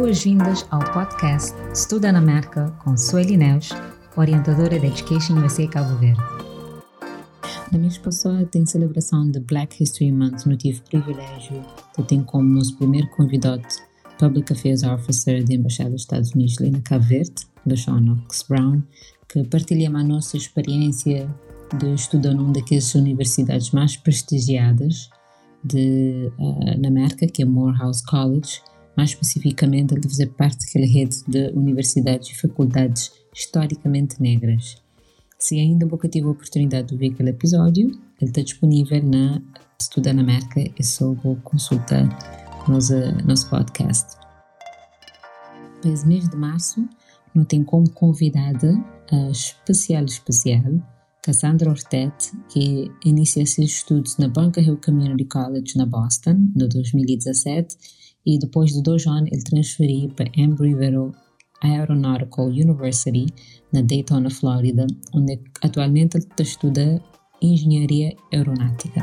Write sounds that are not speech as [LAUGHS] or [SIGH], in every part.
boas-vindas ao podcast Estuda na América com Sueli Neus, orientadora da Education USA Cabo Verde. Na mês passado, tem celebração de Black History Month, no tive privilégio de ter como nosso primeiro convidado Public Affairs Officer da Embaixada dos Estados Unidos ali na Cabo Verde, LaShawn Ox Brown, que partilha a nossa experiência de estudar numa daquelas universidades mais prestigiadas de, uh, na América, que é Morehouse College, mais especificamente ele fazer parte daquela rede de universidades e faculdades historicamente negras. Se ainda nunca tive a oportunidade de ver aquele episódio, ele está disponível na Estudar na América, é só vou consultar nosso, nosso podcast. Esse mês de março, não tem como convidada a especial especial Cassandra Ortet, que inicia seus estudos na Bunker Hill Community College na Boston, no 2017, e depois de dois anos ele transferiu para Embry-Riddle Aeronautical University, na Daytona, Flórida, onde atualmente ele estuda Engenharia Aeronáutica.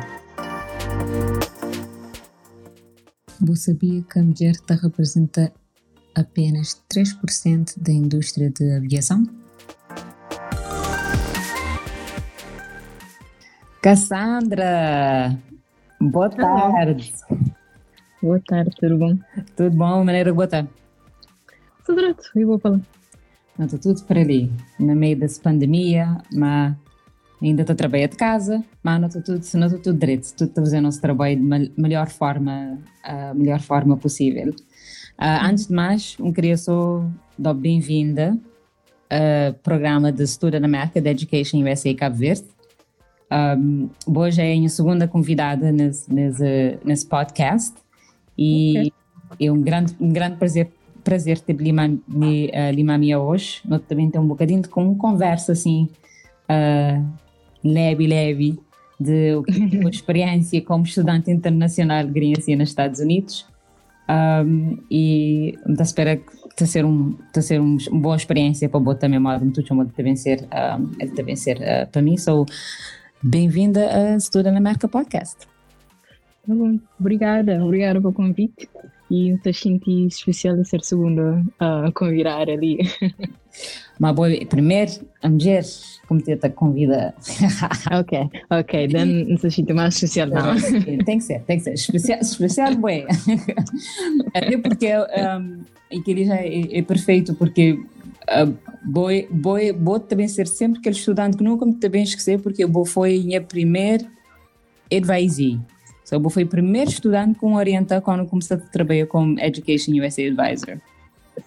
Você sabia que a mulher representa apenas 3% da indústria de aviação? Cassandra, boa tarde. Boa tarde, tudo bom? Tudo bom? Maneira boa tarde. Tudo direito, e vou falar. Não, está tudo por ali, no meio dessa pandemia, mas ainda estou a trabalhar de casa, mas não está tudo, não está tudo direito, tudo está fazendo o nosso trabalho de melhor forma, a melhor forma possível. Uh, antes de mais, um queria só dar bem-vinda ao programa de Estudo na América de Education USA Cabo Verde. Um, hoje é a minha segunda convidada nesse, nesse, nesse podcast e okay. é um grande, um grande prazer prazer ter Lima, uh, Lima minha hoje. Nós também temos um bocadinho de com conversa assim uh, leve, leve de uma experiência como estudante internacional de assim nos Estados Unidos. Um, e me espera que ser um tá ser um, uma boa experiência para botar também modo muito chamado de vencer um, de vencer uh, para mim sou bem-vinda a Estuda na Marca Podcast Tá bom, obrigada, obrigada pelo convite e eu senti especial de ser segunda a convidar ali. [LAUGHS] Mas boa, primeiro, a mulher, como te convida. [LAUGHS] ok, ok, então não se sinto mais especial não. Tem que ser, tem que ser. Especial, especial bem. [LAUGHS] Até porque, um, e que é, é perfeito, porque uh, boi, boi, boi também ser sempre aquele estudante que nunca me também esquecer, porque eu foi minha primeira advisee So, eu fui o primeiro estudante com orienta quando comecei a trabalhar como Education USA Advisor.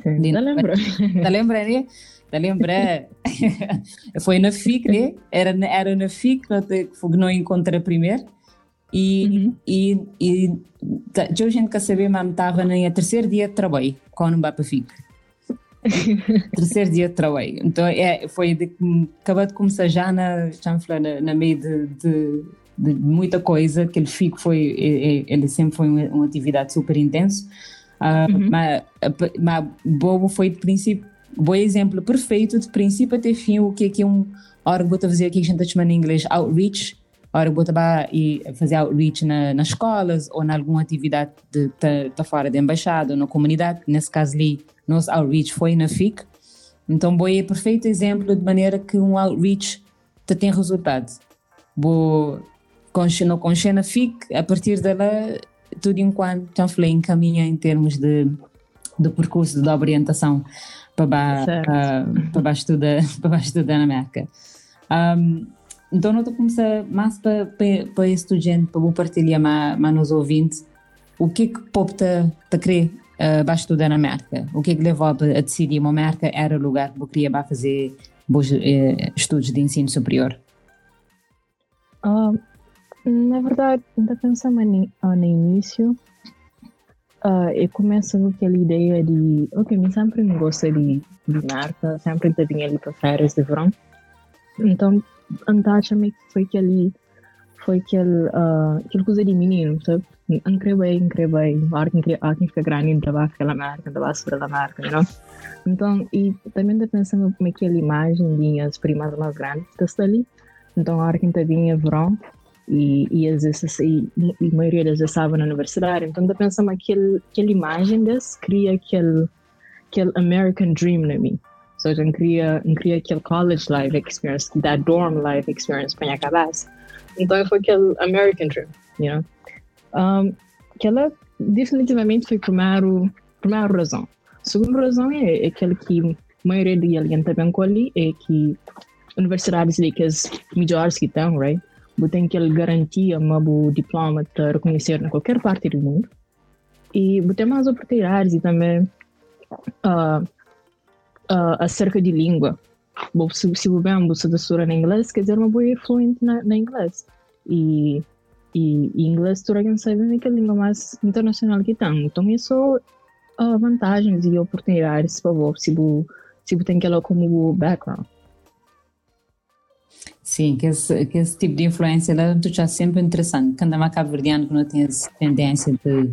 Sim, tá lembra? [LAUGHS] Tá lembra, né? Tá lembra? [LAUGHS] foi na FIC, né? Era, era na FIC que não encontrei primeiro. E, uhum. e, e tá, a gente quer saber, mas estava no terceiro dia de trabalho, quando vai para FIC. [LAUGHS] terceiro dia de trabalho. Então, é, foi de, acabou de começar já na, já na, na meio de, de de muita coisa, que ele fico foi, ele sempre foi uma, uma atividade super intensa, uh, uhum. mas, mas Bobo foi de princípio, bom exemplo perfeito de princípio até fim o que é que um a fazer aqui que a gente chama em inglês outreach, ora bota e fazer outreach na, nas escolas ou em alguma atividade de tá, tá fora da embaixada ou na comunidade, nesse caso ali, nosso outreach foi na FIC, então boi é perfeito exemplo de maneira que um outreach te tem resultado. Bo, no Conchena fique, a partir dela, tudo enquanto já falei, encaminha em termos de, de percurso de orientação para baixo, uh, para baixo estudar, para baixo [LAUGHS] estudar na América. Um, então, não estou começar mais para, para, para estudante, para partilhar mais, nos ouvintes, o que é que pode te, querer uh, para estudar na América? O que é que levou a, a decidir uma América era o lugar que eu queria fazer bons, uh, estudos de ensino superior? Na verdade, ainda pensando no início, uh, eu começo com aquela ideia de, ok, eu sempre me gosto de, de marca, sempre vinha ali para férias de verão. Então, antacha-me que foi aquele, foi aquele, uh, aquele coisa de menino, sabe? Incrível, incrível, a quem fica grande, vai ficar na marca, vai subir a marca, know? Então, e também estou pensando naquela imagem de as primas mais grandes, está ali. Então, a hora que vinha verão, e, e, às vezes, e, a maioria deles já estavam na universidade, então eu pensando aquele, aquela imagem desse cria aquele, aquele American Dream na mim. Eu queria, eu queria aquele college life experience, da dorm life experience para minha cabeça. Então, foi aquele American Dream, you know? Um, aquela definitivamente foi a primeira, primeira razão. A segunda razão é, é aquele que a maioria de gente também ali é que universidades que as melhores que estão, right? Tem aquela garantia, o diploma de reconhecer em qualquer parte do mundo. E tem mais oportunidades e também uh, uh, acerca de língua. Se, se o bem você estudar em inglês, quer dizer, uma boa fluente na, na inglês. E, e, e inglês, tu não sabe que é a língua mais internacional que tem. Então, isso uh, vantagens e oportunidades, por favor, se você tem aquilo como background. Sim, que esse, que esse tipo de influência tu já sempre interessante. Quando é cabo-verdiano que não tem essa tendência de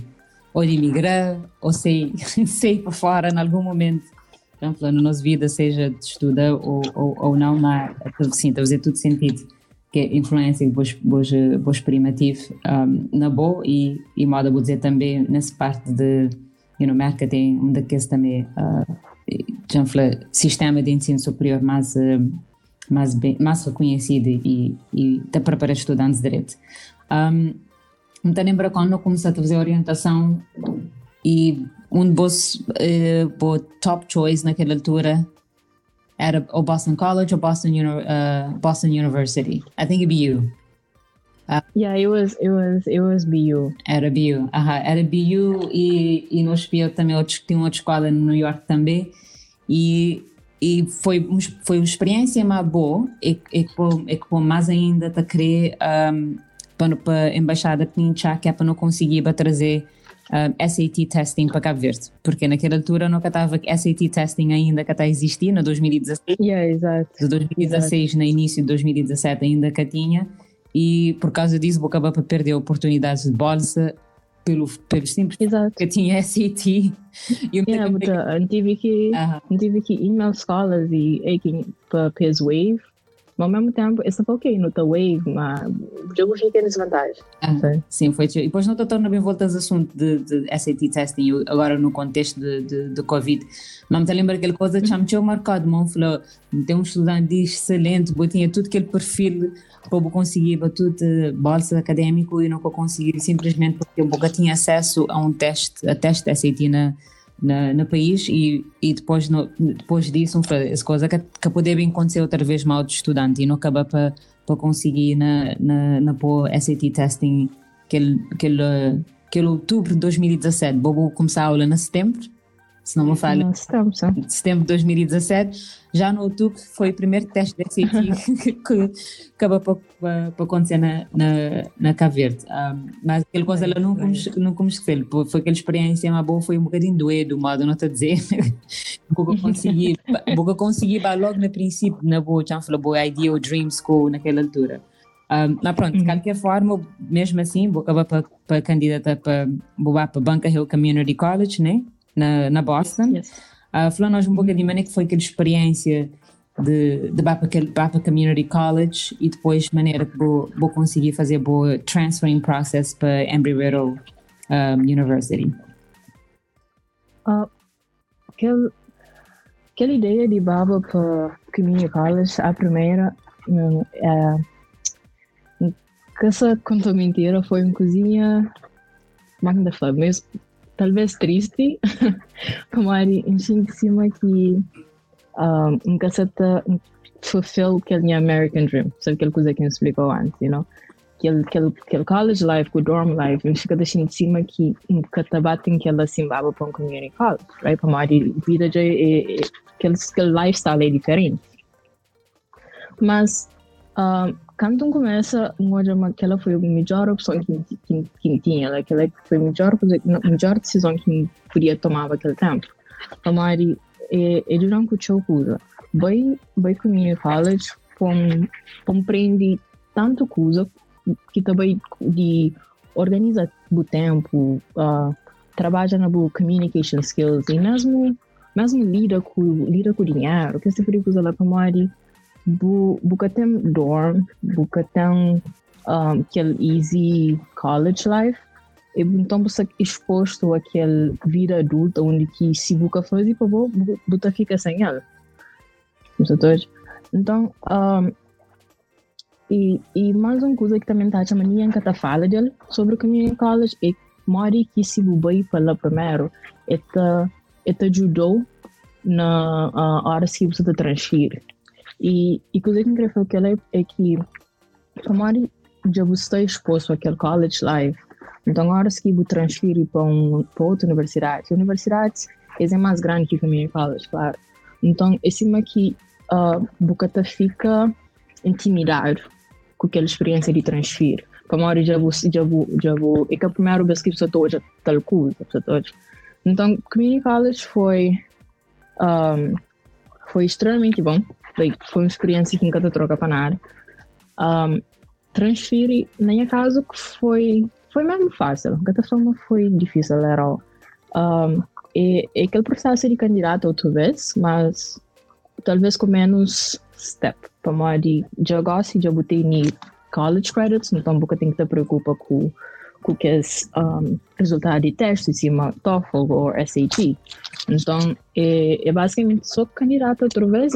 ou de emigrar ou sair, [LAUGHS] sair para fora em algum momento exemplo, na nossa vida, seja de estudar ou, ou, ou não, mas sim, está a fazer tudo sentido que é influência boas boas primitivo um, na boa e e moda vou dizer também nessa parte de you know, marketing um daqueles também uh, sistema de ensino superior mais uh, mais bem, mais reconhecido e e está para estudantes de direito um, então lembra quando comecei a fazer orientação e um dos uh, top choice naquela altura era o Boston College or Boston uh, Boston University. I think it'd be you. Uh, yeah, it was it was it was BU. Era BU, uh -huh. era BU e, e eu também outro, tinha outra escola no New York também e e foi foi uma experiência mais boa e e que mais ainda a querer um, para para a embaixada pinchar que é para não conseguir trazer um, SAT testing para Cabo Verde, porque naquela altura nunca estava SAT testing ainda que está existir, no 2016. Yeah, exato. De 2016, exato. no início de 2017 ainda que tinha, e por causa disso vou acabar para perder oportunidades de bolsa pelo, pelo simples Exato. que tinha SAT. E eu yeah, but, uh, tive que, uh -huh. tive que ir nas escolas e, e para PES Wave mas ao mesmo tempo, foi ok no teu wave, mas o jogo fica em desvantagem. Ah, sim, foi. E depois não estou tornando bem volta ao assunto de, de SAT testing, agora no contexto de, de, de Covid. Mas me lembro aquela coisa que me marcado, mano, falou, tem um estudante excelente, eu tinha tudo aquele perfil para eu conseguir tudo bolsa acadêmico e não conseguir simplesmente porque eu nunca tinha acesso a um teste, a teste SAT na na, no país e, e depois, no, depois disso, essa coisa que, que poderia acontecer outra vez mal de estudante e não acaba para para conseguir na, na, na pôr SAT testing aquele, aquele, aquele outubro de 2017. Vou começar a aula em setembro se não me falha. Setembro, sim. Setembro de 2017. Já no outubro foi o primeiro teste SAT [LAUGHS] que acabou para, para, acontecer na, na, na Cabo Verde. Um, mas aquela coisa ela não nunca me esqueci. Foi aquela experiência uma boa, foi um bocadinho doido, modo não está a dizer. [LAUGHS] Porque consegui, porque consegui logo no princípio, na boa, já falou, boa idea ou dream school naquela altura. Um, mas pronto, de uhum. qualquer forma, mesmo assim, vou acabar para, para candidatar para, para Bunker Hill Community College, né? Na, na Boston. Yes. Uh, falando um pouco de maneira que foi aquela experiência de, de para para Community College e depois maneira que vou, vou conseguir fazer boa transferring process para Embry-Riddle um, University. Uh, aquele, aquela ideia de Baba para Community College, a primeira, um, é, que essa conta mentira foi uma cozinha magna mesmo talvez triste, Kamari, enchi de cima que um, nunca se fulfill aquele American dream, sabe aquela coisa que eu explicou antes, you know? Aquele, aquele, aquele college life, o dorm life, fica deixando de cima que nunca te batem que ela se embaba para um community college, right? Kamari, vida já é, aquele, aquele lifestyle é diferente. Mas um, quando começa, uma aquela foi a melhor opção que, que, que tinha, aquela foi a melhor, a melhor decisão que podia tomar naquele tempo. Mari é, é durante o coisa. Vai, vai community college, compreende tanto coisa que também de organizar o tempo, uh, trabalha na boa communication skills e mesmo mesmo lida com lida com dinheiro, que se for coisa lá para bu, buka tem dorm, buka tem um, aquele easy college life, então você exposto àquela vida adulta onde que se você fazer para você fica sem ela. Então, um, e, e mais uma coisa que também está chamando ninguém que fala dele sobre o community college é mori que se você falar primeiro, é te ajudou na uh, hora que você transfere. E, e eu queria falar é que mori já você está exposto àquele college life, então agora se você transfere para, um, para outra universidade, universidades é mais grande que o community college, claro. Então, é cima que uh, você fica intimidado com aquela experiência de transferir. Como já vou, já vou, já vou, é que a primeira vez que eu estou já tal coisa, Então, community college foi um, foi extremamente bom. Like, foi uma experiência que nunca troca para nada. Um, transferir, na caso, foi foi mesmo fácil. Cada forma foi difícil, era um, e, e aquele processo de candidato outra vez, mas talvez com menos step. Para de já gosto já botei ni college credits, então você tem que te preocupar com é um, resultado de teste, cima TOEFL ou SAT. Então, é, é basicamente só candidato outra vez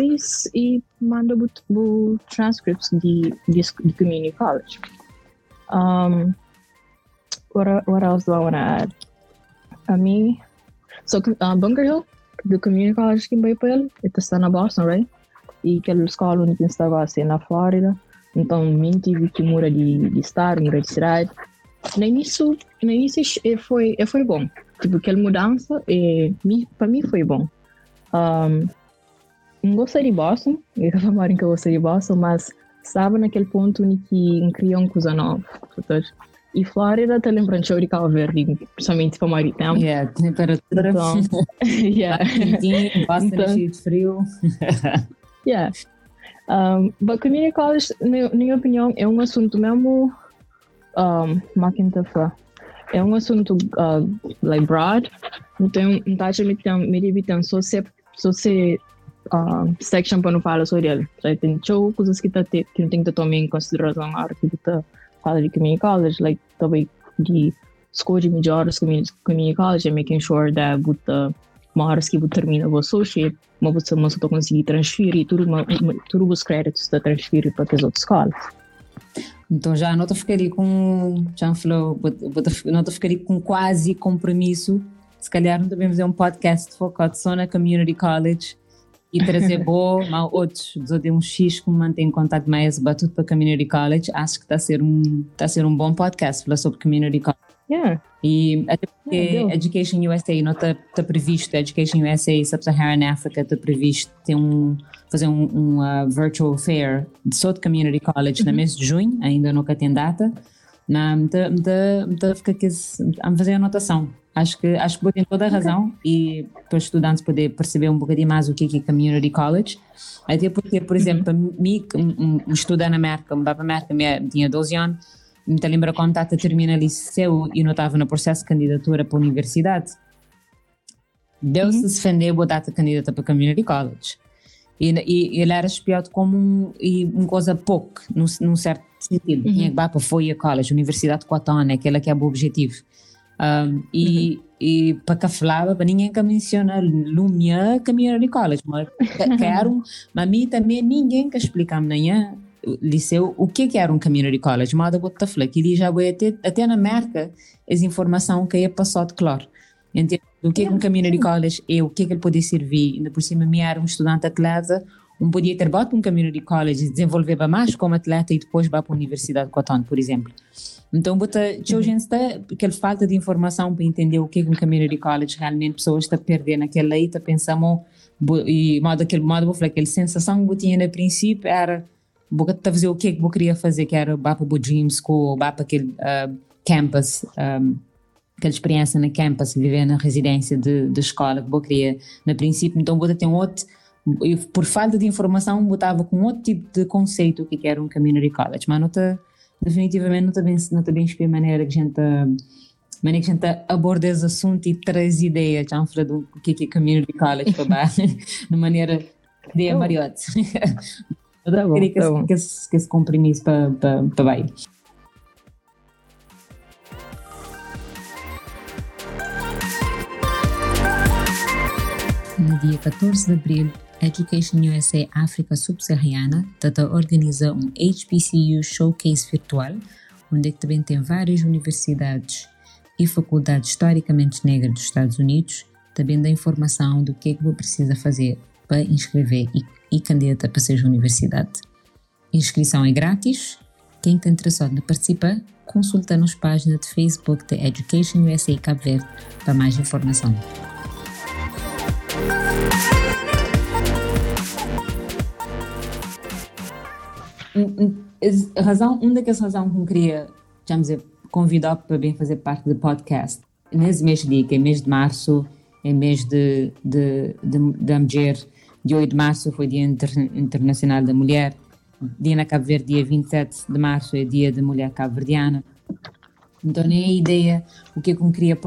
e, manda o transcripts de, de, de community college. Um, what, what else do I want to add? A mim, so uh, Bunker Hill, do community college que vai para ele, está na Boston, right? e aquela escola onde estava assim na Flórida. Então, mim tive que mudar de, de mudar de cidade. No início, [LAUGHS] no início foi, foi bom. Tipo, aquela mudança, é, para mim foi bom. Um, não gostei de Boston, eu estava que eu gostei de Boston, mas estava naquele ponto em que criou uma coisa nova. E Flórida te lembrando de Cabo Verde, principalmente para mais tempo. Yeah, temperatura. Então, yeah. Boston então, cheio de frio. Yeah. Um, but community college, na minha opinião, é um assunto mesmo. Um, Macintosh. É um assunto uh, like broad. Então, não está a me tem só se só se uh, section para não falar sobre ele. Like, tem show coisas que tá que não tem que tomar em consideração na hora que tá fala de community college, like também de escolha de melhores community, community college and making sure that with the uma hora que termina o associate, mas você não está conseguir transferir tudo, tudo os créditos está transferir para as outras escolas. Então já não ficaria com, já falou, não ficaria com quase compromisso. Se calhar não devemos fazer um podcast focado só na community college e trazer [LAUGHS] boa, mas outros, de um X que me mantém contato mais batuto para community college. Acho que está a ser um, está a ser um bom podcast falar sobre community college. Yeah. E até porque yeah, Education USA não está tá previsto, Education USA Sub-Saharan Africa está previsto ter um, fazer um, um uh, virtual fair de de Community College uhum. no mês de junho, ainda nunca tem data. Na, fica que a fazer anotação. Acho que acho que tem toda a razão okay. e para os estudantes poder perceber um bocadinho mais o que é, é Community College. Até porque, por uhum. exemplo, uhum. mim, um, um, estudar na América, um para América, tinha 12 anos, me lembro quando estava a terminar liceu e não estava no processo de candidatura para a universidade. Deu-se uhum. defender a data candidata para community college. E, e, ele era espiado como um, e uma coisa pouco, num, num certo sentido. Uhum. Tinha que para foi a college, Universidade de Cotton, aquela que é o objetivo. Um, e, uhum. e para que falava, para ninguém que menciona Lumia Community College, mas quero, [LAUGHS] mas mim também ninguém que explica amanhã liceu o que que era um community college moda bota fala que já vai até até na América essa informação que é passado de claro entende o que é um community college e o que que ele pode servir? Ainda por cima me era um estudante atleta um podia ter botado um community college e desenvolver mais como atleta e depois vai para a universidade de Cotton por exemplo. Então bota gente está aquela falta de informação para entender o que é um community college realmente pessoas estão perdendo aquela aí está pensando e modo aquele modo vou falar aquela sensação que eu tinha no princípio era vou fazer o que é que eu queria fazer, que era para o Dream School, para aquele uh, campus, um, aquela experiência na campus, viver na residência de, de escola que eu queria no princípio, então vou ter um outro, eu, por falta de informação, botava com outro tipo de conceito o que era um community college, mas não está, definitivamente não está bem, não está bem a maneira que a gente maneira que a gente aborda esse assunto e traz ideias, já do que é community college para [LAUGHS] de maneira de oh. mariote. Tá bom, queria que, tá esse, que, que esse compromisso para, para, para baile. Dia 14 de abril, Education USA África Subsaariana tata organiza um HBCU Showcase virtual, onde também tem várias universidades e faculdades historicamente negras dos Estados Unidos, também dá informação do que é que você precisa fazer para inscrever e, e candidata para seja universidade. inscrição é grátis. Quem está interessado em participar, consulta nas páginas de Facebook da Education USA Cabo Verde para mais informação. A razão, uma das razões que eu queria, vamos dizer, convidar para bem fazer parte do podcast, nesse mês de que é mês de março, é mês de, de, de, da mulher, dia 8 de março foi Dia Inter, Internacional da Mulher, dia na Cabo Verde, dia 27 de março é Dia da Mulher Cabo-Verdiana. Então, nem a ideia, o que eu queria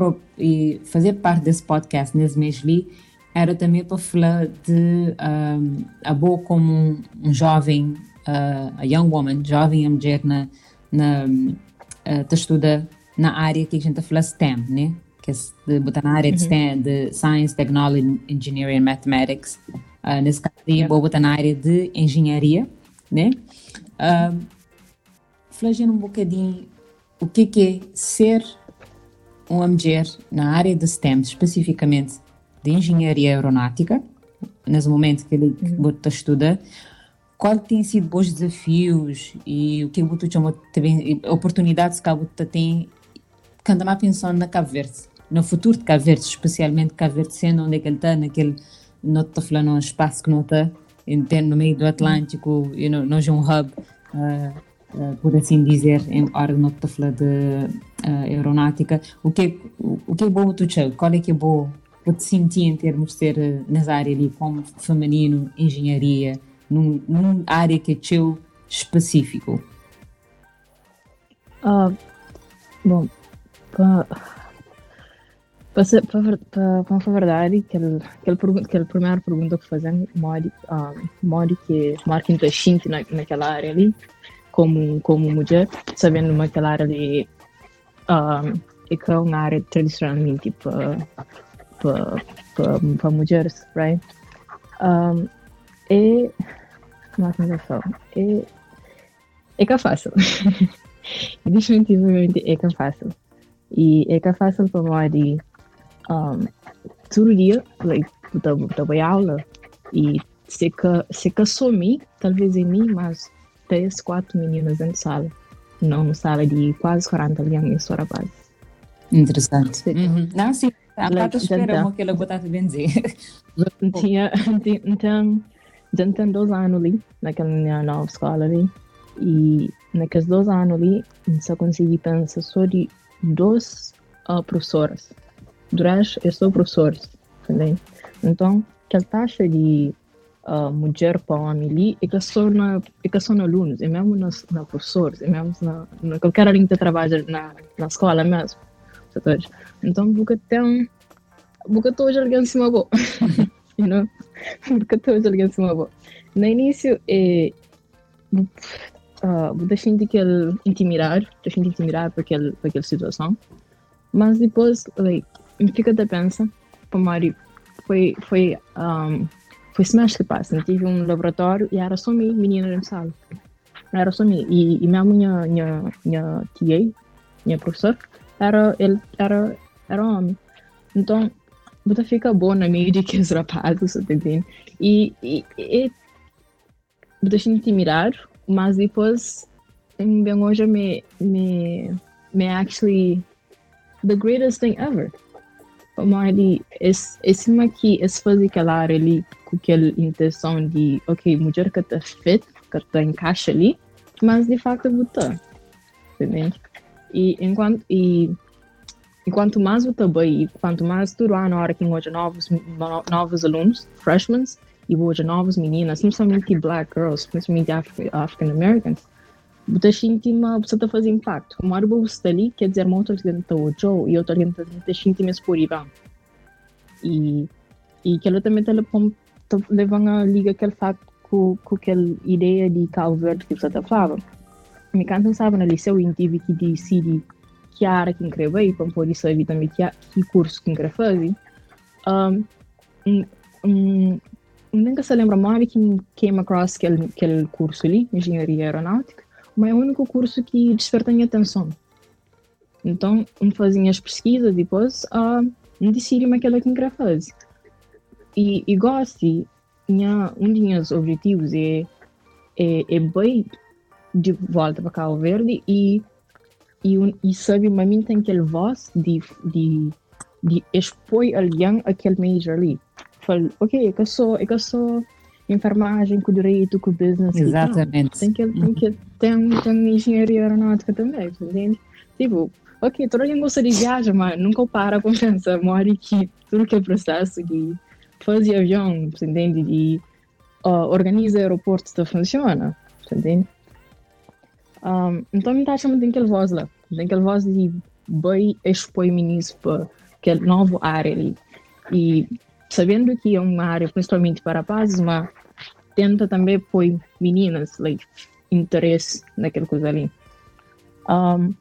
fazer parte desse podcast nesse mês ali, era também para falar de um, a boa como um, um jovem, uh, a young woman, jovem a mulher na, na uh, estuda na área que a gente fala STEM, né? Que é de botar na área de uhum. STEM, de Science, Technology, Engineering and Mathematics. Uh, nesse caso, yeah. vou botar na área de engenharia, né? Uh, Flagendo um bocadinho o que, que é ser uma mulher na área de STEM, especificamente de engenharia aeronáutica, nesse momento que ele uhum. estuda, qual tem sido bons desafios e o que você chama também oportunidades que você tem quando mais pensando na Cabo Verde, no futuro de Cabo Verde, especialmente Cabo Verde sendo onde é que ele está, naquele, não estou falando um espaço que não está, no meio do Atlântico, e know, nós é um hub, uh, uh, por assim dizer, em hora não estou falando de uh, aeronáutica, o que, o, o que é bom tu qual é que é bom? Para te sentir em termos de ser nas áreas ali como feminino, engenharia, num, num área que é teu específico? Uh, bom, para a verdade, aquele, aquele, aquele primeira pergunta que fazem, mori, um, mori que marca que gente na, naquela área ali, como, como mulher, sabendo naquela área ali, um, é que é uma área tradicionalmente para para mulheres, right? Um, e Matematização. É, é que é fácil. [LAUGHS] Definitivamente é que é fácil. E é que é fácil para mim um, todo dia, like, vou aula e se que, se que sou mim, talvez em mim, mas três, quatro meninas da sala. Não, uma sala de quase 40 anos, só rapazes. Interessante. Uhum. Não, sim. A like, parte espera que ela botasse bem dizer. Então, tem dois anos ali, naquela minha nova escola ali, e naqueles dois anos ali, só consegui pensar só de duas uh, professoras. Durante, eu sou professor, entendeu? Então, aquela taxa de uh, mulher para homem ali é que só na, é que na alunos, é mesmo nas, na professores, é mesmo na, na qualquer ali que trabalha na, na escola mesmo. Então, porque tem, porque todos alguém se magoou. [LAUGHS] you know? Porque todos alguém se moveu. No início, é, uh, deixei de que ele intimidar, deixei de intimidar por, aquele, por aquela situação. Mas depois, like, fica a pensar, Mari, foi, foi, um, foi semestre que passa. Tive um laboratório e era só mim, menina na sala. Era só mim. E, e minha, minha, minha TA, minha professora, era, ele era, era homem. Então, Buta fica bom na meio de que os rapazes, tá entendendo? E, e, e Buta se intimidar, mas depois bem hoje me, me, me actually the greatest thing ever. Como ali, esse, esse aqui, esse fazer aquela área ali, com aquela intenção de, ok, mulher que está fit, que está encaixa ali, mas de facto buta, entendeu? E enquanto, e e quanto mais eu trabalho, quanto mais todo ano, hora que hoje novos, novos alunos, freshmen, e hoje novas meninas, principalmente black girls, principalmente Afri African Americans, você sente uma, você está fazendo impacto. Uma hora você está ali, quer dizer, muito alguém está hoje, e outra alguém está sentindo mais por aí. E, e que ela também está levando a liga aquele facto com, com aquela ideia de Calvert que você está falando. Me cantam, sabe, na liceu, eu tive que decidir quer ir, para poder saber também que, curso que quer fazer. Um, se lembra mais que came across aquele, curso ali, Engenharia Aeronáutica, mas é o único curso que desperta minha atenção. Então, fazia as pesquisas depois, uh, decidi aquilo que queria fazer. E, e gosto, minha, um dos meus objetivos é, é, é bem de volta para Cabo Verde e, e, e sabe, mas mim tem aquele voz de, de, de expor alguém aquele major ali. Falo, ok, é que eu sou, é que eu sou enfermagem, com direito, com business. Exatamente. Tem que, tem que tem, tem engenharia aeronáutica também, entende? Tipo, ok, todo mundo gosta de viajar, mas nunca para com [LAUGHS] pensar, mora que tudo que é processo de fazer avião, entende? De uh, organiza aeroportos, tá funciona, entende? Um, então, me tá chamando aquele voz lá, tem aquele voz de bem meninos para aquela nova área ali. E sabendo que é uma área principalmente para rapazes, mas tenta também pôr meninas, like, interesse naquela coisa ali. Um,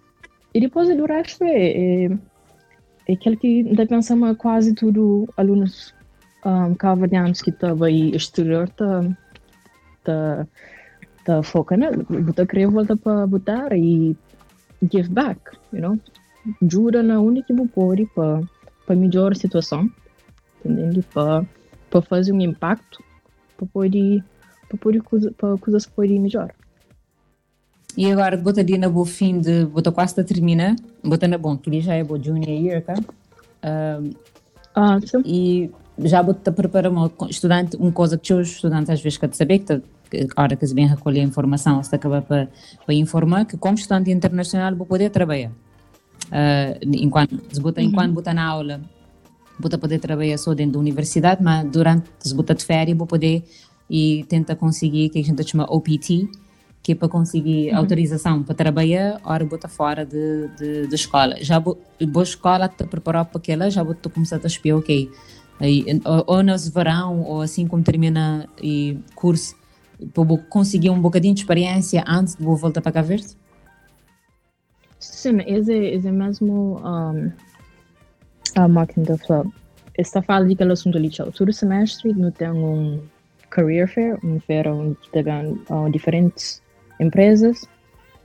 e depois do resto é, é, é aquele que ainda pensamos quase tudo alunos um, cavalianos que estavam aí exterior tá, tá, tá foca né? Botar querer voltar para botar e give back, you know? Ajuda na única que pode para para melhorar a situação, entendeu? Para para fazer um impacto, para poder para poder para coisas poderem melhorar. E agora, botaria na boa fim de. Bota quase a terminar. Bota na bom, que já é boa junior year, tá? Um, ah, sim. E já bota preparar uma estudante, uma coisa que os estudantes às vezes querem saber, que a hora que se vem recolher a informação, se acaba para, para informar que como estudante internacional vou poder trabalhar. Uh, enquanto, se bota, uhum. enquanto bota na aula, bota poder trabalhar só dentro da universidade, mas durante, se bota de férias, vou poder e tenta conseguir, que a gente chama OPT, que é para conseguir uhum. autorização para trabalhar, ora bota fora de, de, de escola. Já boa escola te preparar para aquela, já vou começar a espiar, ok. Aí, ou, ou no verão, ou assim como termina o curso, para conseguir um bocadinho de experiência antes de voltar para cá Verde? Sim, esse, esse mesmo um, a máquina da Flor. Esta fala de aquele assunto ali, todo semestre, não tem um career fair, um feira onde tem uh, diferentes empresas,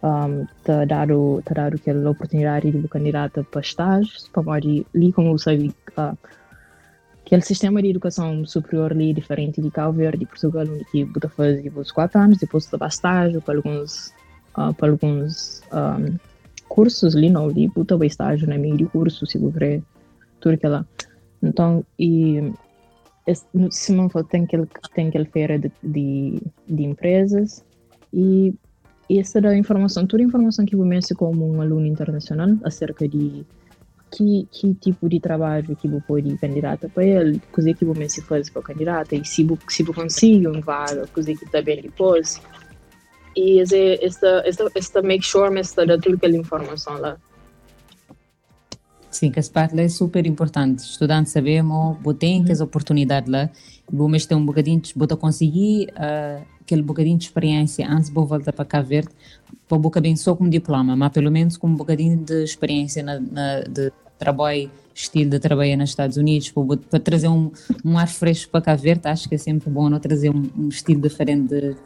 um, tá dado dado aquela oportunidade de candidata para estágios, para ali como sabia, uh, aquele sistema de educação superior ali diferente de Cabo Verde, de Portugal, que você faz os quatro anos, depois vai estágio para alguns uh, para alguns um, cursos ali não, ali vai estágio na meio de curso, se você tudo aquilo Então, e se não for, tem aquele, tem aquele feira de, de, de empresas. E essa da informação, toda a informação que você como um aluno internacional acerca de que, que tipo de trabalho que você pode candidatar para ele, coisa que você faz para candidato e se se consegue um vaga, coisa que bem depois. E essa, esta, esta, esta make sure, esta dá toda aquela informação lá. Sim, que essa parte é super importante. Estudante sabemos, tem que as oportunidades lá, vamos ter um bocadinho, vou conseguir uh, aquele bocadinho de experiência antes de voltar para cá Verde, para boca bem só com diploma, mas pelo menos com um bocadinho de experiência na, na de trabalho, estilo de trabalho nos Estados Unidos, para, para trazer um, um ar fresco para cá Verde, acho que é sempre bom não trazer um, um estilo diferente de,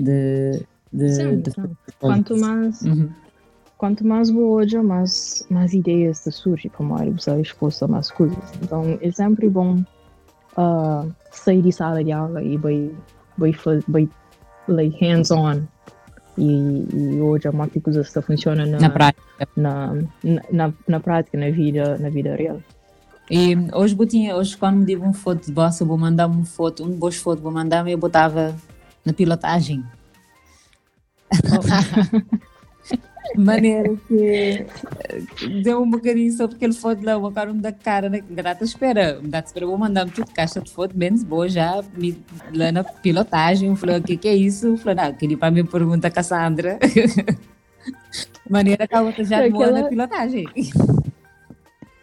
de, de, Sim, de, quanto mais uhum. quanto mais boa mais, mais ideias surgem para mais você exposto a mais coisas. Então é sempre bom uh, sair de sala de aula e vai, vai, vai like hands-on. E, e, hoje a está funciona na, na prática, na, na, na, prática, na vida, na vida real. E hoje, botinha, hoje quando me digo um foto de bossa, vou mandar uma foto, um boas foto, vou mandar, eu botava na pilotagem. Oh. [LAUGHS] maneira que deu um bocadinho sobre aquele foto lá, o cara me dá cara, né? Grata espera, me dá espera, vou mandar-me tudo caixa de foto, menos boa já, me, lá na pilotagem, falei, o que que é isso? Falei, não, queria para mim pergunta Cassandra. [LAUGHS] maneira que a outra já aquela... na pilotagem.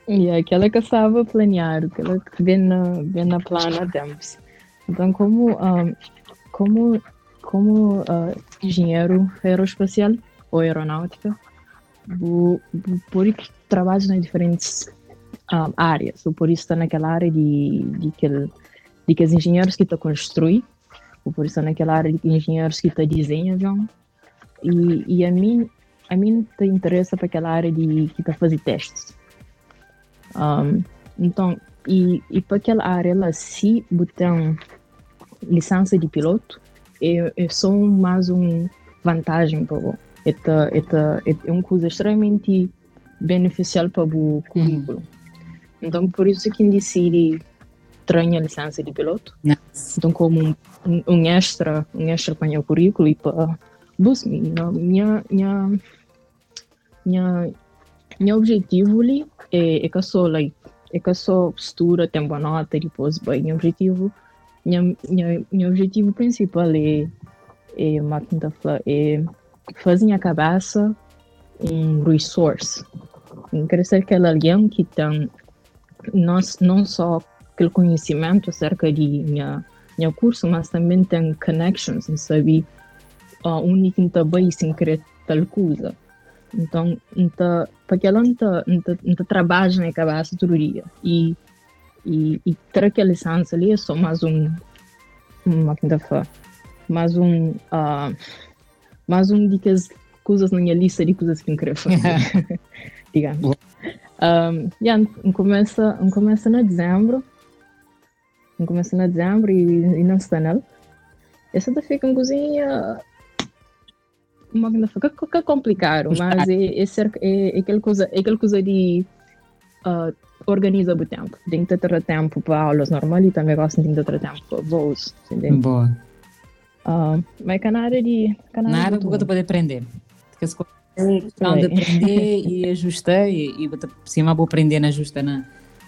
E aquela que estava planear, aquela que vem na, vem na plana tempos. Então, como, um, como, como uh, engenheiro aeroespacial, ou aeronáutica, por trabalho em diferentes um, áreas, ou por isso está naquela área de, de, aquele, de que os engenheiros que estão construir, ou por isso naquela área de engenheiros que estão desenham avião, e, e a mim a mim te interessa para aquela área de que está fazer testes. Um, então, e, e para aquela área lá, se botar licença de piloto, é, é só mais uma vantagem para você. É, é, é uma coisa extremamente beneficial para o currículo. Uhum. Então, por isso que decidi treina a licença de piloto. Nice. Então, como um, um, um, extra, um extra para o currículo e para bus minha, minha, minha, minha objetivo ali é, é que eu sou like, é que só estudo, tenho boa nota e depois bem, meu objetivo minha, minha, meu objetivo principal é, é, é fazer minha cabeça um resource. Quer ser aquele alguém que tem não, não só aquele conhecimento acerca de minha, minha curso, mas também tem connections, sabe? Uh, onde que está bem sem querer tal coisa. Então, então porque ela não está trabalha na cabeça todo dia. E, e, e ter aquela licença ali é só mais um, uma quinta mais um, uh, mais um de coisas na minha lista de coisas que eu quero fazer. [LAUGHS] [LAUGHS] Digamos. Um, yeah, começa, começa em dezembro. Começa em dezembro e, e não está nela. Essa da fica em cozinha uma que, que, que complicado, mas é, é, é, é, aquela coisa, é aquela coisa de uh, organiza o tempo. Tem que ter tempo para aulas normais e também gosto de ter tempo para voos. Boa. Uh, mas que nada de. na área tu pode aprender. Porque as coisas estão de aprender [LAUGHS] e ajustar e, e por cima vou aprender na justa na,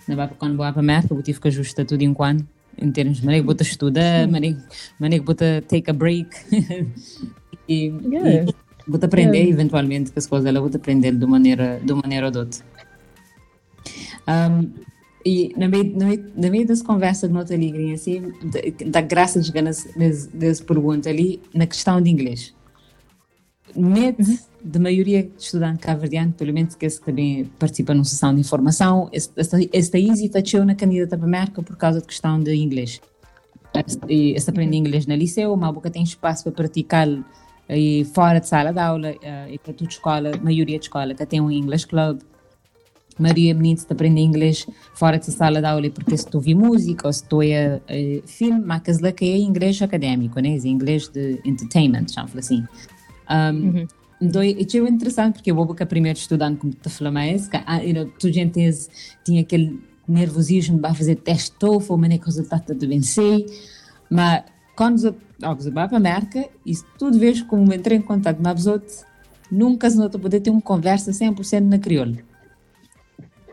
na quando vou para a América, vou ter que ajustar tudo em quando em termos de maneira que vou estudar, maneira, maneira que vou take a break [LAUGHS] e, yeah. e vou aprender yeah. eventualmente que as coisas ela vou aprender de maneira de maneira ou de outra. Um, e na meio, na meio, na meio das conversas de nota ali, assim, da graça de ganas das perguntas ali, na questão de inglês. Uhum. de maioria de estudante cabo-verdiano, pelo menos que também participa numa sessão de informação, esta, esta hesitação na candidata para a América por causa da questão de inglês. E esta aprende inglês na liceu, mas boca tem espaço para praticar e fora de sala de aula, e para toda escola, maioria de escola que tem um English Club, Maria Menino te aprende inglês fora da sala de aula porque se tu ouve música ou se tu é uh, filme, mas lá que é inglês académico, né? É inglês de entertainment, chama assim. Um, uhum. Então, isso é interessante porque eu vou que primeiro estudante como falou mais, que ah, tu gente tinha aquele nervosismo para fazer teste TOEFL, mas nem que o resultado de vencer, mas quando você vai para a América, e tudo vez como entrei em contato com a nunca se nota poder ter uma conversa 100% na crioula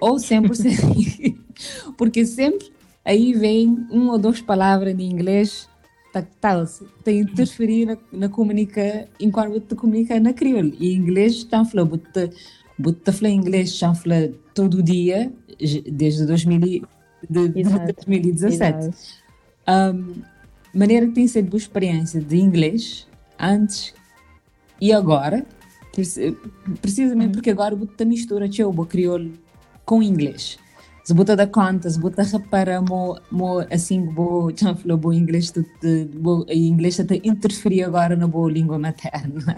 ou 100%. [LAUGHS] Porque sempre aí vem uma ou duas palavras em inglês tal, tem interferir na, na comunica enquanto você comunica na crioulo. E inglês está falando, você você fala inglês está falando todo dia desde 2000, de, de 2017. Um, maneira que tem sido a experiência de inglês antes e agora, precisamente porque agora você mistura o crioulo com inglês. Se bota da conta, se bota repara mo, mo assim bo já falou bo inglês tu bo inglês até interferir agora na boa língua materna.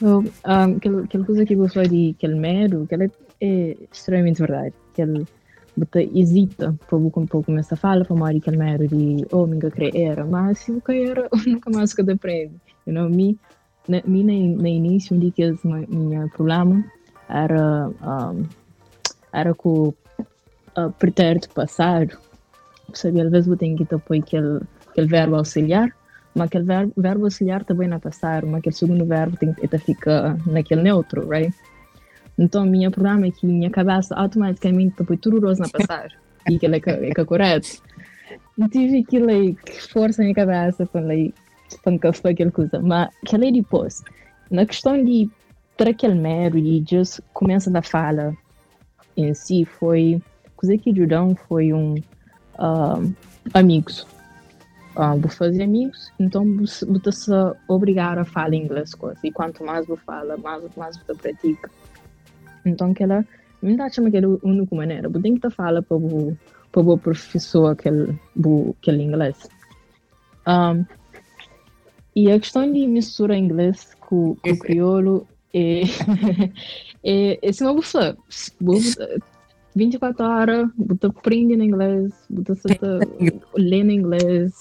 So, um, aquela, aquela coisa que você de aquele medo, que é extremamente verdade. Que ele bota hesita para pouco começar a falar para mais aquele medo de oh, minha querer era, mas se eu era, [LAUGHS] nunca mais que aprende. You know, me, na, me no, no início, um dia que é meu problema, era, um, era com uh, pretérito passado. Sabe, às vezes eu tenho que pôr aquele, aquele verbo auxiliar, mas aquele verbo, verbo auxiliar também não passar, mas aquele segundo verbo tem que ficar naquele neutro, right? Então, meu problema é que minha cabeça automaticamente põe tudo rosa na passar, e é, que, é que é correto. Tive aquilo aí, força na minha cabeça para, like, para aquela coisa, mas aquilo é depois. Na questão de para aquele e just começa da fala. Em si foi coisa que ajudou foi um uh, amigos. Uh, vou fazer amigos então vou se obrigar a falar inglês coisa. E quanto mais vou falar mais mais vou pratica então aquela não dá chama aquela única maneira. Vou ter que falar para o para o professor aquele, aquele inglês. Um, e a questão de misturar inglês com, com o crioulo é assim, uma pessoa, 24 horas, você aprende em inglês, está [LAUGHS] lendo inglês,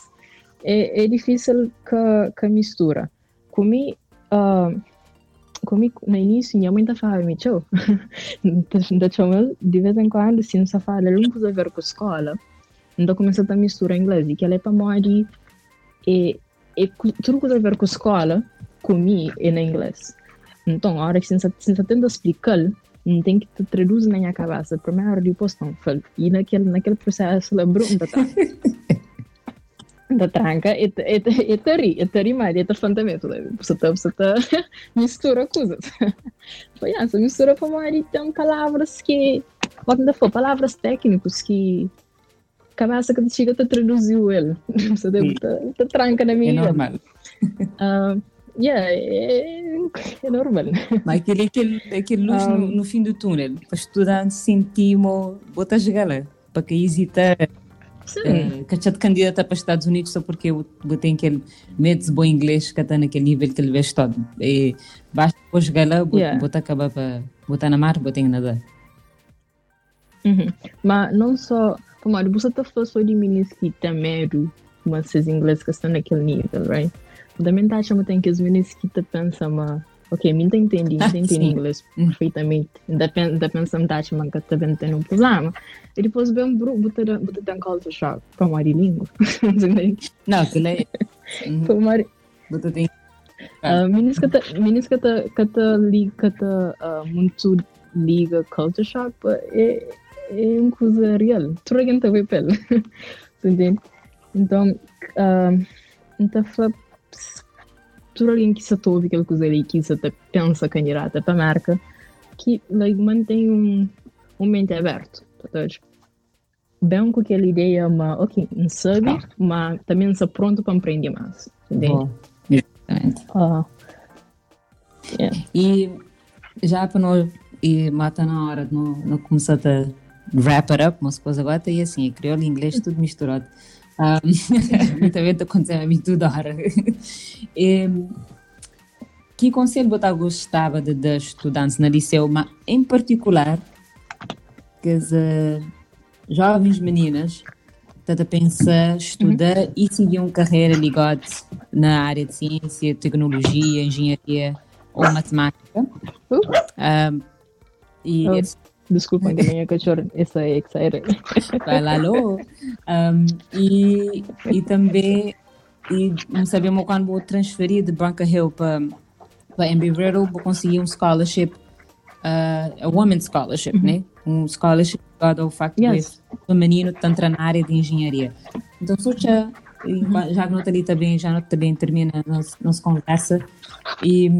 é, é difícil que, que mistura. Comigo, uh, comigo no início, minha mãe está falando, tchau, [LAUGHS] de vez em quando, se não se fala, não precisa ver com a escola, então começa a misturar inglês, e que ela é para morrer, e, e tudo que tem a ver com a escola, comigo, é em inglês. Então, a hora que você, você tenta explicar, não tem que te traduzir na minha cabeça. Primeiro, hora de postão, e naquele, naquele processo, lembrou da [LAUGHS] da tranca, e te ri, e te ri mais, e te fantamento. Você está, você está [LAUGHS] mistura coisas. [LAUGHS] Foi essa, mistura para uma tem palavras que, quando for palavras técnicas que cabeça que chega te traduziu ele. Você deve te tranca na minha. É normal. Uh, Yeah, é, é normal. Mas aquele, aquele, aquele luz um, no, no, fim do túnel, para estudar sentimos, bota a para que hesita é, que já te candidata para os Estados Unidos só porque eu tenho aquele medo bom inglês que está naquele nível que ele vê todo. E basta depois gala, yeah. bota acabar para botar na mar, botar em nadar. Uhum. Mas não só, como você está falando de meninos que têm medo, mas esses ingleses que estão naquele nível, right? Também acha que que os meninos que te pensam, ok, me entendi, me entendi inglês perfeitamente. Ainda pensam que acha que também tem um problema. E depois um grupo, botar botar em culture shock para uma língua. Não, que é. Para uma Botar tem. Meninos que te, meninos que te, que te liga, que te muito liga culture shock, é é uma coisa real. Tudo a gente vê pelo. Entende? Então, então tudo alguém que se ouve aquela coisa ali, que se pensa candidata para a marca, que like, mantém um, um mente aberto. Tá Bem com aquela ideia, mas ok, não sabe, mas também está pronto para aprender mais. Entende? Exatamente. Uh, yeah. E já para nós, e mata na hora de não, não começar a wrap it up, mas depois agora tem assim, crioulo e inglês tudo misturado. [LAUGHS] Também está acontecendo a mim toda hora. E, que conselho você gostava de dar estudantes na liceu, mas em particular, que as uh, jovens meninas estão a pensar estudar uhum. e seguir uma carreira ligada na área de ciência, tecnologia, engenharia ou matemática. Uh. E oh. Desculpa, [LAUGHS] que minha cachorra essa é excited. Vai lá, alô. Um, e, e também, e não sabemos quando vou transferir de Branca Hill para para Embry Riddle, vou conseguir um scholarship, uh, a women's scholarship, uhum. né? Um scholarship ligado ao facto yes. de feminino tanto na área de engenharia. Então, já, uhum. já nota ali também, já nota também termina nossa, nossa conversa e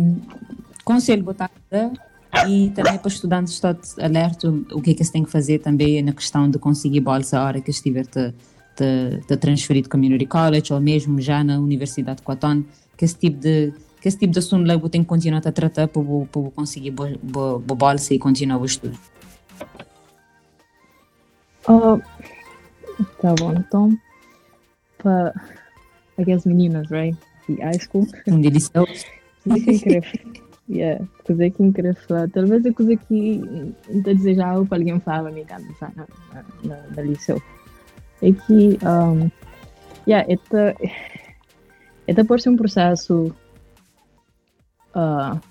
conselho botar e também para os estudantes estar alerta o que é que se tem que fazer também na questão de conseguir bolsa a hora que estiver te, te, te transferir de community college ou mesmo já na Universidade de Coton, que esse tipo de que esse tipo de assunto logo tem que continuar a tratar para, para conseguir boa, boa, boa bolsa e continuar o estudo. Uh, tá bom, então para aquelas meninas, right? De high school. Um é Yeah, coisa que falar. Talvez é coisa que não desejável para alguém falar me na, na, na, na liceu. É que, um, yeah, esta, esta pode ser um processo uh,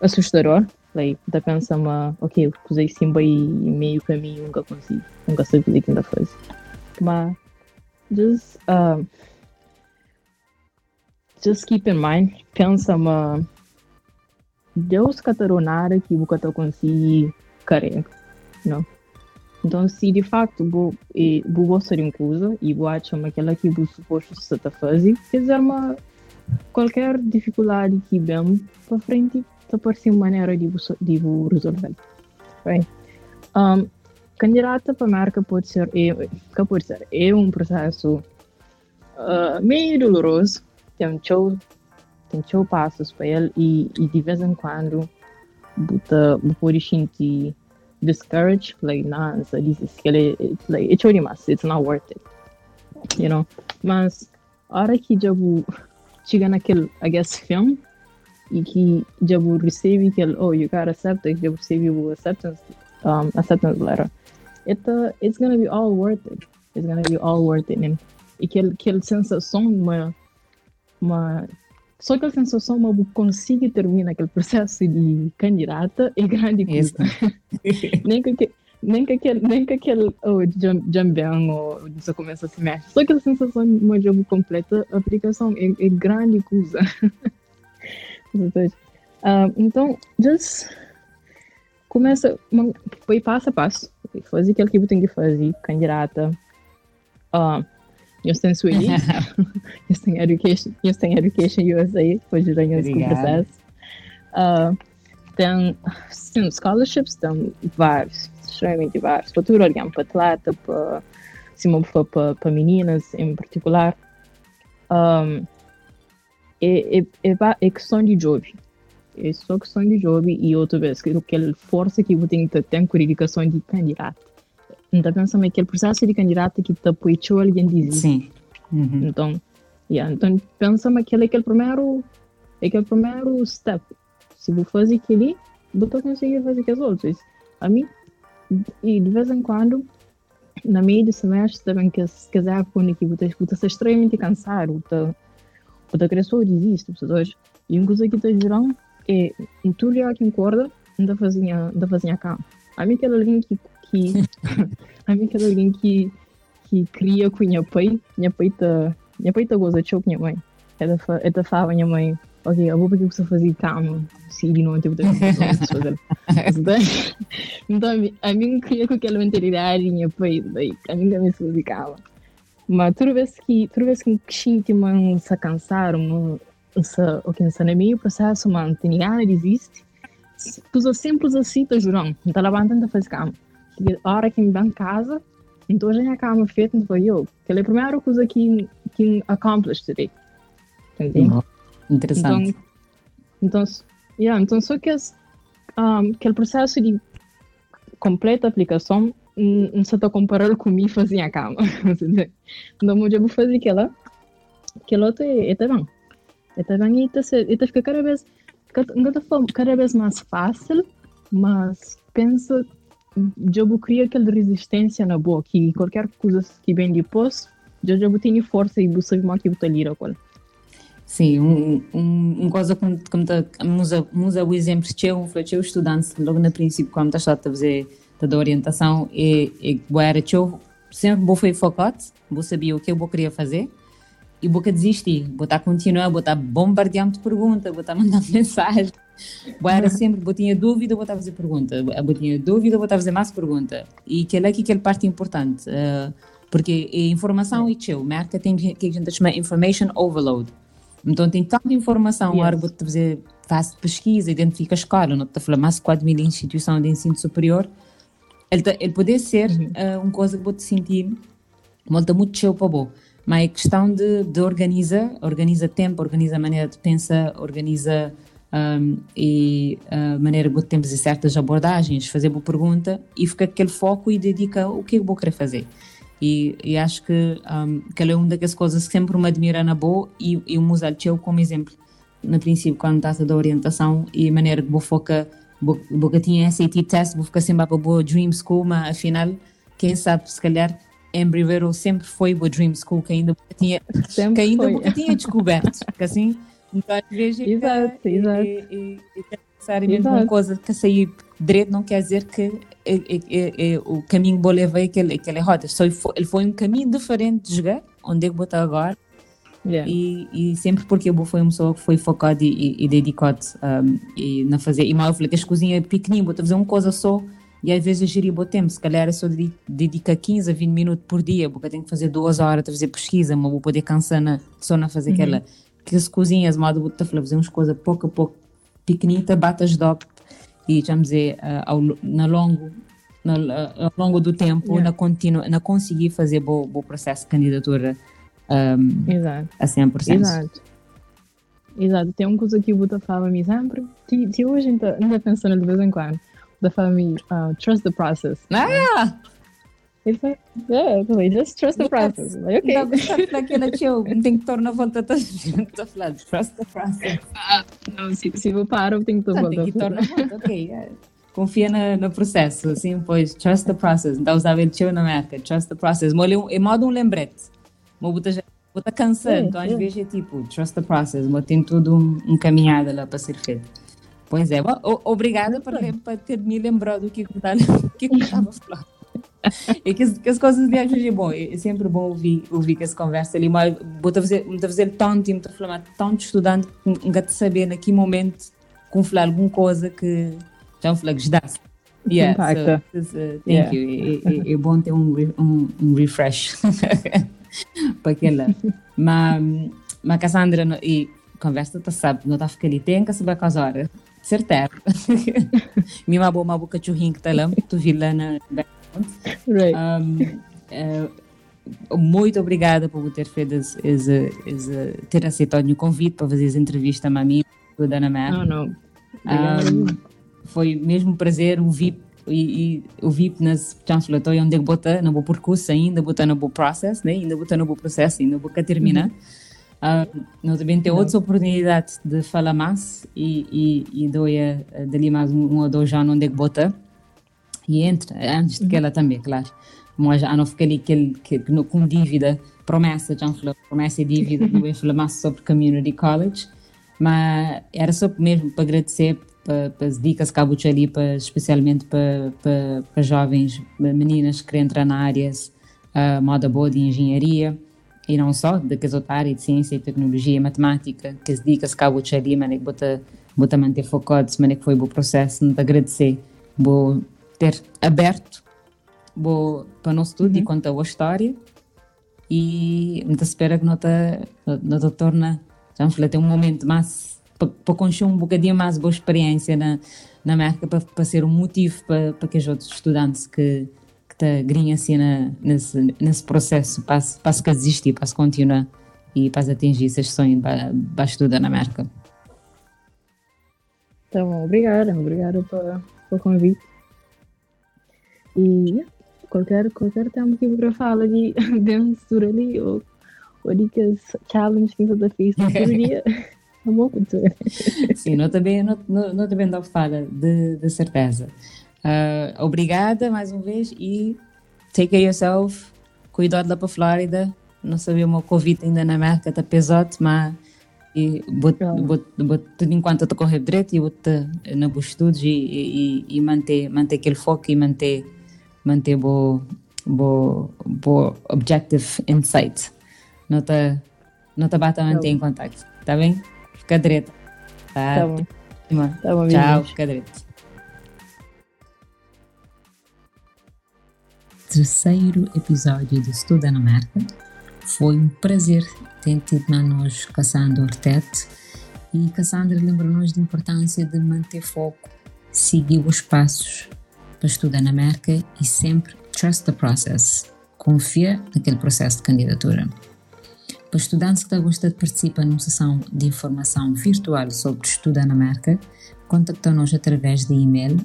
assustador. Like, da pensa uma, ok, usei simba e meio caminho, nunca consigo, nunca sei o que ainda faz. Mas, just, uh, just keep in mind, pensa uma, Deus cataronara que o cata conseguir carregar, não? Então, se de facto vou e vou gostar de uma coisa e vou achar aquela que vou suposto se está fazer, quer dizer, uma qualquer dificuldade que vem para frente, está parecendo uma maneira de de resolver. Right? Um, candidata para a marca pode ser, é, que pode ser, é um processo uh, meio doloroso, tem um show tentou passos para ele e, e de vez em quando buta pode sentir discouraged, like, nah, so this is, like, it's already must, it's not worth it, you know? Mas, a hora que eu chega naquele, I guess, film, e que eu recebe aquele, oh, you got accepted, eu recebi o acceptance, um, acceptance letter, it, uh, it's gonna be all worth it. It's gonna be all worth it. And, aquele, aquele sensação, uma, uma só aquela sensação, uma consigo terminar aquele processo de candidata é grande coisa. [LAUGHS] nem que nem que aquele, nem que aquele oh, jambang ou você começa a se mexer. Só aquela sensação de uma jogo completa, a aplicação é, é grande coisa. [LAUGHS] uh, então, just começa, foi passo a passo. Fazer aquilo que você tem que fazer, candidata. Uh, Just in Swedish. Just in Education, Just in Education USA, for ajudando o processo. Uh, tem sim, scholarships, tem vários, extremamente vários. Para tudo, olhando para atleta, para, sim, para, para meninas em particular. Um, é, é, é, é questão de jovem. É só questão de jovem e outra vez, que aquela força que você tem que ter com a dedicação de candidato. Então, pensamos aquele processo de candidato que te apoiou alguém dizer. Sim. Uhum. Então, yeah, então pensamos que aquele é aquele primeiro, aquele primeiro step. Se você fazer aquele, você conseguir fazer as outras. A mim, e de vez em quando, na meio do semestre, também que se quiser com que você está extremamente cansado, você você cresceu desiste, pessoas. E uma coisa que está gerando é, em tudo que concorda, ainda fazia, ainda fazia cá. A mim, aquele alguém que que a mim cada alguém que que cria com minha pai minha pai tá minha pai tá goza choque minha mãe. Ela ela fala minha mãe ok eu vou pedir você fazer calma se ele não tem outra coisa [LAUGHS] então a mim cria com aquela mentalidade minha pai daí a mim também se fazer calma. Mas toda vez que toda vez que que man se cansaram se o que se meio processo man tem gana existe tudo simples assim tá jurando então levantando faz calma a hora que me dá em casa, então já acaba feito, então eu, que é a primeira coisa que que accomplished today. Uhum. Interessante. Então, então, yeah, então só que um, aquele processo de completa aplicação não se está comparando com mim fazer a cama. [LAUGHS] então, eu vou fazer aquela, aquela é, é bom. É bem e está fica cada vez, cada, cada vez mais fácil, mas pensa Jobu cria aquela resistência na boa, que qualquer coisa que vem depois, Jobu tem força e você mais que você lida com Sim, um, um, uma coisa como, como tá, o exemplo que eu, eu estudante, logo no princípio, quando estava a fazer toda a orientação, e, e era eu sempre vou foi focado, vou sabia o que eu queria fazer, e vou desistir, vou estar continuar, vou estar bombardeando de perguntas, vou estar mandando [LAUGHS] mensagem, Boa era sempre, eu tinha dúvida, eu estava a fazer pergunta. Eu tinha dúvida, eu estava a fazer mais pergunta. E que é que é parte importante. Uh, porque a informação é teu, tem que a gente chama information overload. Então tem tanta informação, yes. hora você fazer, faz pesquisa, identifica a escola, não está falando mais de 4 mil instituições de ensino superior. Ele, ele pode ser uhum. uh, uma coisa que você sentir, muito muito teu para bom. Mas é questão de, de organiza, organiza tempo, organiza a maneira de pensar, organiza um, e a maneira que temos certas abordagens, fazer uma pergunta e fica aquele foco e dedica o que eu vou querer fazer. E, e acho que um, é uma das coisas que sempre me admira na boa e, e o usar eu como exemplo no princípio quando está da orientação e a maneira que vou focar vou tinha SAT test vou ficar sempre para boa Dream School mas afinal quem sabe se calhar Embry Rivero sempre foi o Dream School que ainda tinha que ainda tinha descoberto [LAUGHS] que assim às vezes, exato, é, exato. E, e, e mesmo uma coisa que sair direito não quer dizer que é, é, é, o caminho que vou levar é aquele, aquele roda. Só ele foi um caminho diferente de jogar, onde eu vou estar agora. Yeah. E, e, sempre porque eu fui uma pessoa que foi focada e, e, e dedicada um, e na fazer. E mal eu falei que as cozinhas pequenininhas, vou fazer uma coisa só e às vezes eu o tempo. Se calhar eu só dedica 15 a 20 minutos por dia, porque eu tenho que fazer duas horas a fazer pesquisa, mas vou poder cansar na, só na fazer uhum. aquela que as cozinhas modo de fazemos coisa pouco a pouco pequenita batas dop e vamos dizer uh, ao na longo na, uh, ao longo do tempo yeah. na continua na conseguir fazer bom bo processo de candidatura um, Exato. a 100%. Exato. Exato. Tem uma coisa que o Buta fala-me sempre, que, que hoje ainda, ainda pensando de vez em quando. Da família, uh, trust the process. Ah! Ele foi, yeah, falei, just trust the process. Like, okay. [LAUGHS] Não, sabe naquela tio, tem que tornar a volta a estou falando, trust the process. Ah, não, se, se eu paro, tem que tornar Tem que tornar volta, ok. Yeah. Confia no, no, processo, assim, pois, trust the process. Então, usava ele tio na marca, trust the process. Mas é modo um lembrete. Mas botar já, botar cansando, então às vezes é tipo, trust the process, mas tem tudo um, um caminhada lá para ser feito. Pois é, obrigada por, por ter me lembrado do que eu estava falando. e que, que, as coisas de hoje é bom, é sempre bom ouvir, ouvir que essa conversa ali, mas vou fazer, vou fazer tanto estou falando tanto estudante, nunca te saber naquele momento, com falar alguma coisa que já falei que dá Yeah, Impacta. so, thank yeah. you. É, é, é, bom ter um, um, um refresh [LAUGHS] para aquela. mas, mas Cassandra, e conversa, tu sabe, não está a ficar ali, tem que saber com as horas, certeza. Minha boa, uma boa cachorrinho que está lá, tu viu lá na Right. Um, uh, muito obrigada por ter feito esse, esse, esse, ter aceitado o convite para fazer essa entrevista a mim a Dana Mer. Não, não. Um, foi mesmo um prazer ouvir e, e o VIP nas chancelatoria onde eu botar no meu percurso ainda botar no meu processo né ainda botar no meu processo ainda vou terminar uhum. Uh, nós também tem outras oportunidades de falar mais e, e, e dou a, dali mais um, um ou dois anos onde eu botar e entra, antes de que ela também, claro. Mas já não fica ali que, que, que, com dívida, promessa, já falou, promessa e dívida, [LAUGHS] não vou falar mais sobre Community College, mas era só mesmo para agradecer para, para as dicas que há ali, para, especialmente para, para, para jovens, meninas que querem entrar na área uh, moda boa de engenharia, e não só, daquelas outras áreas de ciência e tecnologia, matemática, que as dicas que há ali, mas que bota, bota manter focado, mas que foi o processo, não te agradecer, vou ter aberto bo, para nosso estudo uhum. e contar a história e me espera que não te, não te torna, vamos falar, ter um momento mais, para, para construir um bocadinho mais boa experiência na, na marca, para, para ser um motivo para, para que os outros estudantes que, que te grinham assim na, nesse, nesse processo, para, que desistir, para se continuar e para atingir esses sonhos para, estudar na marca. Então, obrigada, obrigada pelo convite. E qualquer, qualquer tempo que eu falo de [LAUGHS] por ali, ou, ou dicas, challenge que eu fiz no dia. [LAUGHS] É cultura. Sim, não também, não, não, não também não fala de, de certeza. Uh, obrigada mais uma vez e take care yourself. Cuidado lá para a Flórida. Não sabemos o Covid ainda na América, está pesado, mas e bot, bot, bot, tudo enquanto eu correr direito e botar nos estudos e, e, e manter, manter aquele foco e manter manter bo, bo, bo objective insight. Não te, não te bata manter em contato, tá bem? Fica direito. Tá, tá bom. Tá bom Tchau, fica direito. Terceiro episódio do Estuda na Marca. Foi um prazer ter tido nós Cassandra Ortete e Cassandra lembrou-nos da importância de manter foco, seguir os passos para estudar na marca e sempre trust the process. Confia naquele processo de candidatura. Para estudantes que gostam de participar numa sessão de informação virtual sobre estudar na marca, contactam-nos através de e-mail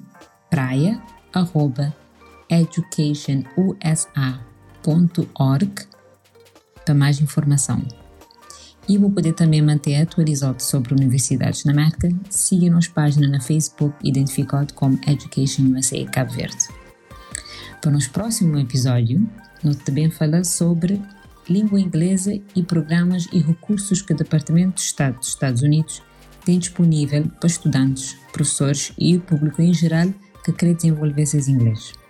praia.educationusa.org para mais informação. E vou poder também manter atualizado sobre universidades na marca, siga-nos página na Facebook identificado como Education USA Cabo Verde. Para o nosso próximo episódio, nós também falar sobre língua inglesa e programas e recursos que o Departamento de Estado dos Estados Unidos tem disponível para estudantes, professores e o público em geral que quer desenvolver seus inglês.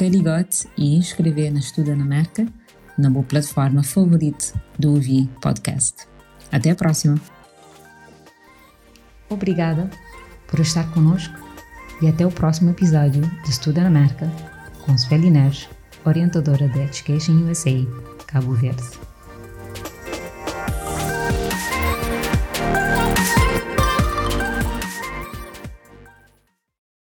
Ligado e inscrever na Estuda na Marca na boa plataforma favorita do Ouvi Podcast. Até a próxima! Obrigada por estar conosco e até o próximo episódio de Estuda na Marca com Sueli Neves, orientadora da Education USA, Cabo Verde.